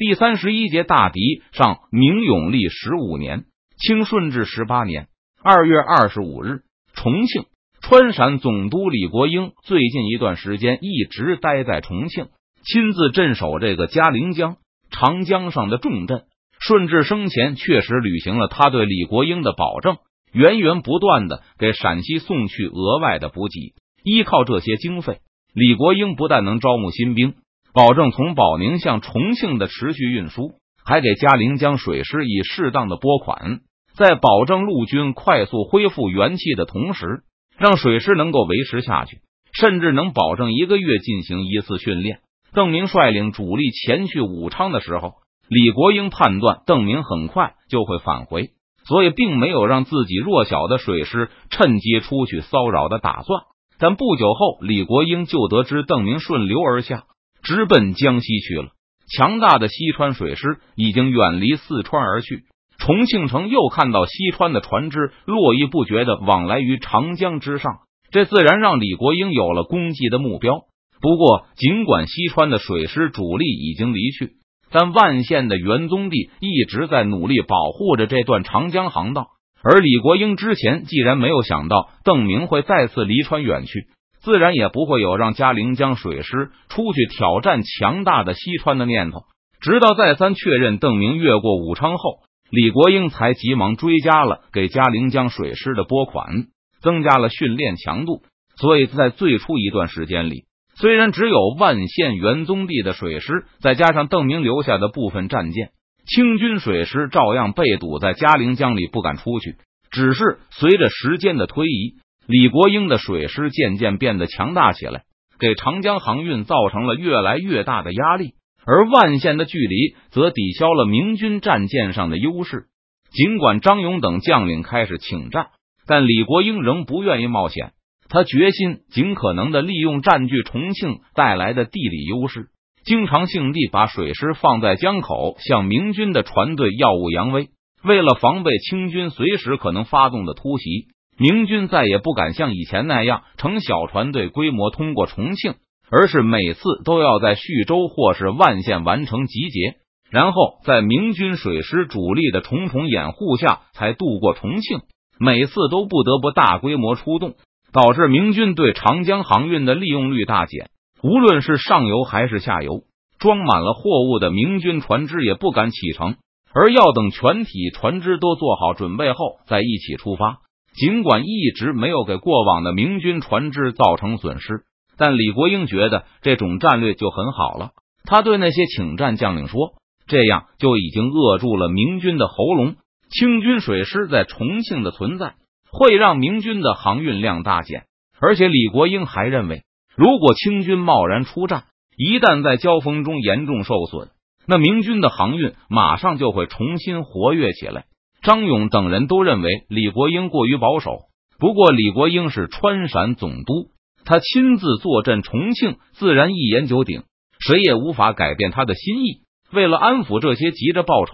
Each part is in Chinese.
第三十一节大敌上，明永历十五年，清顺治十八年二月二十五日，重庆川陕总督李国英最近一段时间一直待在重庆，亲自镇守这个嘉陵江、长江上的重镇。顺治生前确实履行了他对李国英的保证，源源不断的给陕西送去额外的补给。依靠这些经费，李国英不但能招募新兵。保证从保宁向重庆的持续运输，还给嘉陵江水师以适当的拨款，在保证陆军快速恢复元气的同时，让水师能够维持下去，甚至能保证一个月进行一次训练。邓明率领主力前去武昌的时候，李国英判断邓明很快就会返回，所以并没有让自己弱小的水师趁机出去骚扰的打算。但不久后，李国英就得知邓明顺流而下。直奔江西去了。强大的西川水师已经远离四川而去。重庆城又看到西川的船只络绎不绝的往来于长江之上，这自然让李国英有了攻击的目标。不过，尽管西川的水师主力已经离去，但万县的元宗帝一直在努力保护着这段长江航道。而李国英之前既然没有想到邓明会再次离川远去。自然也不会有让嘉陵江水师出去挑战强大的西川的念头。直到再三确认邓明越过武昌后，李国英才急忙追加了给嘉陵江水师的拨款，增加了训练强度。所以在最初一段时间里，虽然只有万县元宗帝的水师，再加上邓明留下的部分战舰，清军水师照样被堵在嘉陵江里，不敢出去。只是随着时间的推移。李国英的水师渐渐变得强大起来，给长江航运造成了越来越大的压力。而万县的距离则抵消了明军战舰上的优势。尽管张勇等将领开始请战，但李国英仍不愿意冒险。他决心尽可能的利用占据重庆带来的地理优势，经常性地把水师放在江口，向明军的船队耀武扬威。为了防备清军随时可能发动的突袭。明军再也不敢像以前那样乘小船队规模通过重庆，而是每次都要在徐州或是万县完成集结，然后在明军水师主力的重重掩护下才渡过重庆。每次都不得不大规模出动，导致明军对长江航运的利用率大减。无论是上游还是下游，装满了货物的明军船只也不敢启程，而要等全体船只都做好准备后再一起出发。尽管一直没有给过往的明军船只造成损失，但李国英觉得这种战略就很好了。他对那些请战将领说：“这样就已经扼住了明军的喉咙。清军水师在重庆的存在会让明军的航运量大减，而且李国英还认为，如果清军贸然出战，一旦在交锋中严重受损，那明军的航运马上就会重新活跃起来。”张勇等人都认为李国英过于保守，不过李国英是川陕总督，他亲自坐镇重庆，自然一言九鼎，谁也无法改变他的心意。为了安抚这些急着报仇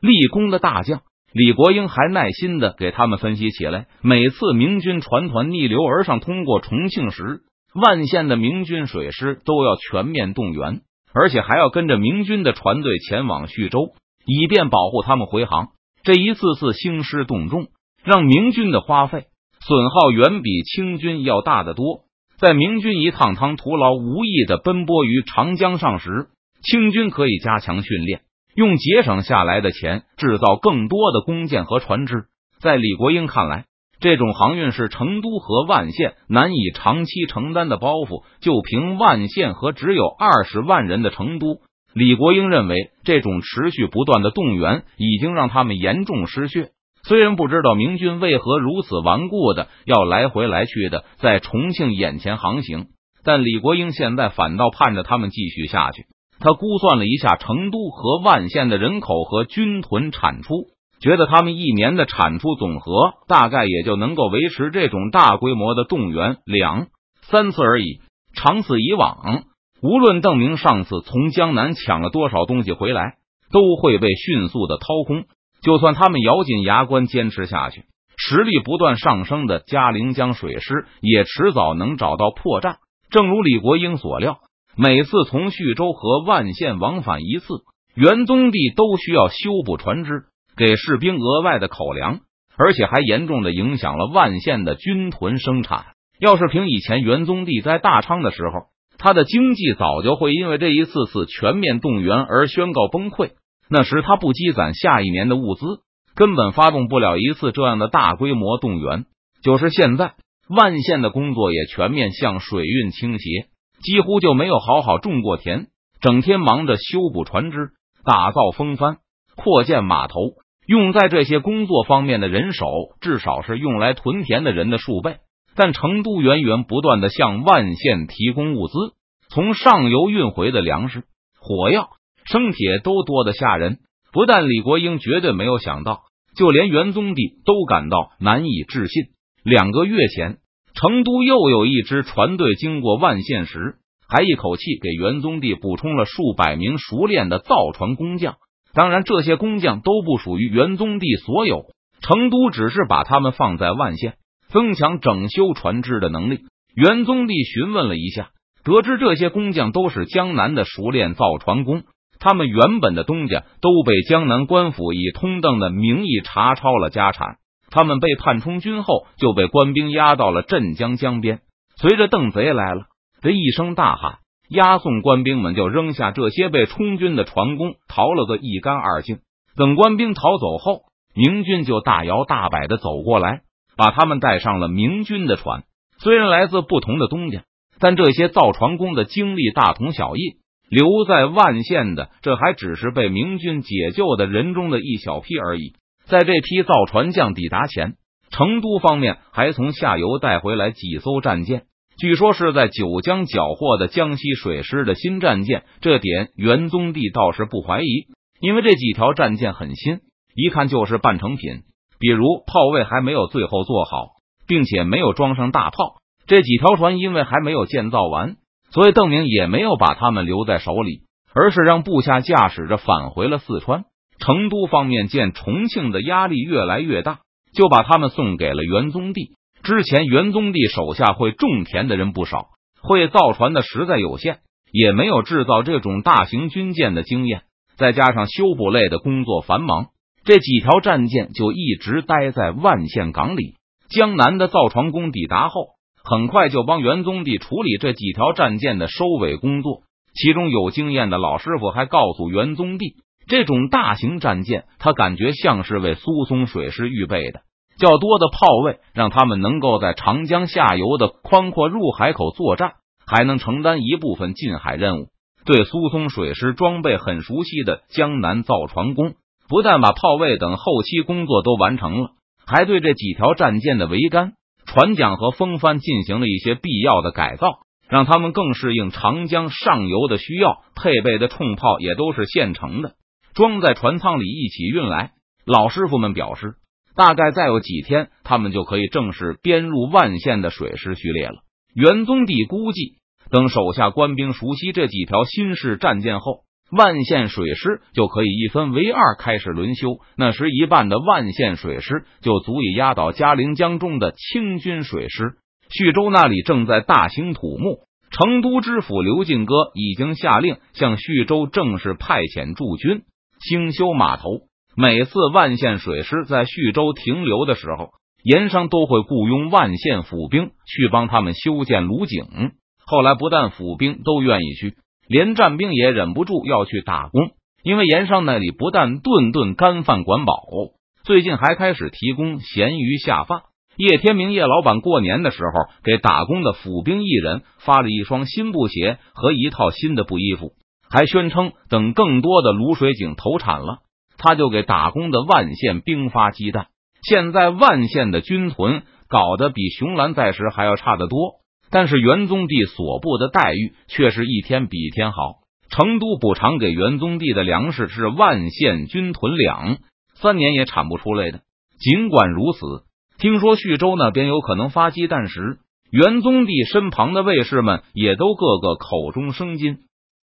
立功的大将，李国英还耐心的给他们分析起来。每次明军船团逆流而上通过重庆时，万县的明军水师都要全面动员，而且还要跟着明军的船队前往徐州，以便保护他们回航。这一次次兴师动众，让明军的花费损耗远比清军要大得多。在明军一趟趟徒劳无益的奔波于长江上时，清军可以加强训练，用节省下来的钱制造更多的弓箭和船只。在李国英看来，这种航运是成都和万县难以长期承担的包袱。就凭万县和只有二十万人的成都。李国英认为，这种持续不断的动员已经让他们严重失血。虽然不知道明军为何如此顽固的要来回来去的在重庆眼前航行，但李国英现在反倒盼着他们继续下去。他估算了一下成都和万县的人口和军屯产出，觉得他们一年的产出总和大概也就能够维持这种大规模的动员两三次而已。长此以往。无论邓明上次从江南抢了多少东西回来，都会被迅速的掏空。就算他们咬紧牙关坚持下去，实力不断上升的嘉陵江水师也迟早能找到破绽。正如李国英所料，每次从徐州和万县往返一次，元宗帝都需要修补船只，给士兵额外的口粮，而且还严重的影响了万县的军屯生产。要是凭以前元宗帝在大昌的时候，他的经济早就会因为这一次次全面动员而宣告崩溃。那时他不积攒下一年的物资，根本发动不了一次这样的大规模动员。就是现在，万县的工作也全面向水运倾斜，几乎就没有好好种过田，整天忙着修补船只、打造风帆、扩建码头。用在这些工作方面的人手，至少是用来屯田的人的数倍。但成都源源不断的向万县提供物资，从上游运回的粮食、火药。生铁都多的吓人，不但李国英绝对没有想到，就连元宗帝都感到难以置信。两个月前，成都又有一支船队经过万县时，还一口气给元宗帝补充了数百名熟练的造船工匠。当然，这些工匠都不属于元宗帝所有，成都只是把他们放在万县，增强整修船只的能力。元宗帝询问了一下，得知这些工匠都是江南的熟练造船工。他们原本的东家都被江南官府以通邓的名义查抄了家产，他们被判充军后就被官兵押到了镇江江边。随着邓贼来了的一声大喊，押送官兵们就扔下这些被充军的船工，逃了个一干二净。等官兵逃走后，明军就大摇大摆的走过来，把他们带上了明军的船。虽然来自不同的东家，但这些造船工的经历大同小异。留在万县的，这还只是被明军解救的人中的一小批而已。在这批造船匠抵达前，成都方面还从下游带回来几艘战舰，据说是在九江缴获的江西水师的新战舰。这点元宗帝倒是不怀疑，因为这几条战舰很新，一看就是半成品。比如炮位还没有最后做好，并且没有装上大炮。这几条船因为还没有建造完。所以邓明也没有把他们留在手里，而是让部下驾驶着返回了四川。成都方面见重庆的压力越来越大，就把他们送给了元宗帝。之前元宗帝手下会种田的人不少，会造船的实在有限，也没有制造这种大型军舰的经验。再加上修补类的工作繁忙，这几条战舰就一直待在万县港里。江南的造船工抵达后。很快就帮元宗帝处理这几条战舰的收尾工作，其中有经验的老师傅还告诉元宗帝，这种大型战舰，他感觉像是为苏松水师预备的，较多的炮位让他们能够在长江下游的宽阔入海口作战，还能承担一部分近海任务。对苏松水师装备很熟悉的江南造船工，不但把炮位等后期工作都完成了，还对这几条战舰的桅杆。船桨和风帆进行了一些必要的改造，让他们更适应长江上游的需要。配备的冲炮也都是现成的，装在船舱里一起运来。老师傅们表示，大概再有几天，他们就可以正式编入万县的水师序列了。元宗帝估计，等手下官兵熟悉这几条新式战舰后。万县水师就可以一分为二开始轮休，那时一半的万县水师就足以压倒嘉陵江中的清军水师。徐州那里正在大兴土木，成都知府刘进哥已经下令向徐州正式派遣驻军兴修码头。每次万县水师在徐州停留的时候，盐商都会雇佣万县府兵去帮他们修建卢井。后来不但府兵都愿意去。连战兵也忍不住要去打工，因为盐商那里不但顿顿干饭管饱，最近还开始提供咸鱼下饭。叶天明叶老板过年的时候，给打工的府兵一人发了一双新布鞋和一套新的布衣服，还宣称等更多的卤水井投产了，他就给打工的万县兵发鸡蛋。现在万县的军屯搞得比熊兰在时还要差得多。但是元宗帝所部的待遇却是一天比一天好。成都补偿给元宗帝的粮食是万县军屯粮，三年也产不出来的。尽管如此，听说徐州那边有可能发鸡蛋时，元宗帝身旁的卫士们也都个个口中生津。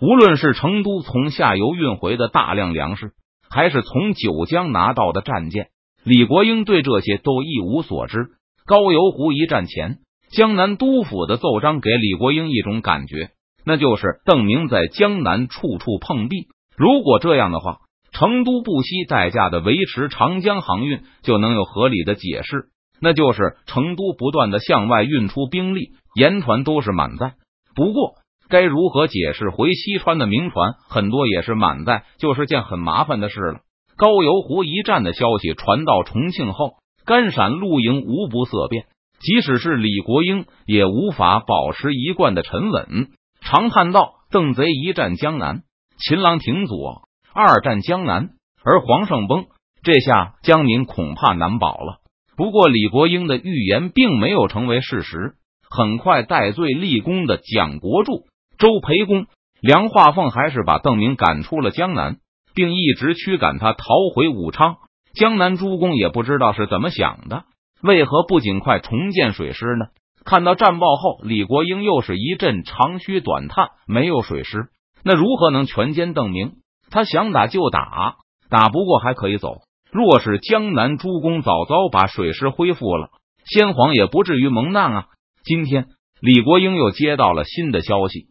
无论是成都从下游运回的大量粮食，还是从九江拿到的战舰，李国英对这些都一无所知。高邮湖一战前。江南督府的奏章给李国英一种感觉，那就是邓明在江南处处碰壁，如果这样的话，成都不惜代价的维持长江航运，就能有合理的解释，那就是成都不断的向外运出兵力，盐船都是满载。不过，该如何解释回西川的明船很多也是满载，就是件很麻烦的事了。高邮湖一战的消息传到重庆后，甘陕陆营无不色变，即使是李国英也无法保持一贯的沉稳，长叹道：“邓贼一战江南，秦郎挺左；二战江南，而皇上崩，这下江宁恐怕难保了。”不过，李国英的预言并没有成为事实。很快，戴罪立功的蒋国柱。周培公、梁化凤还是把邓明赶出了江南，并一直驱赶他逃回武昌。江南诸公也不知道是怎么想的，为何不尽快重建水师呢？看到战报后，李国英又是一阵长吁短叹。没有水师，那如何能全歼邓明？他想打就打，打不过还可以走。若是江南诸公早早把水师恢复了，先皇也不至于蒙难啊！今天李国英又接到了新的消息。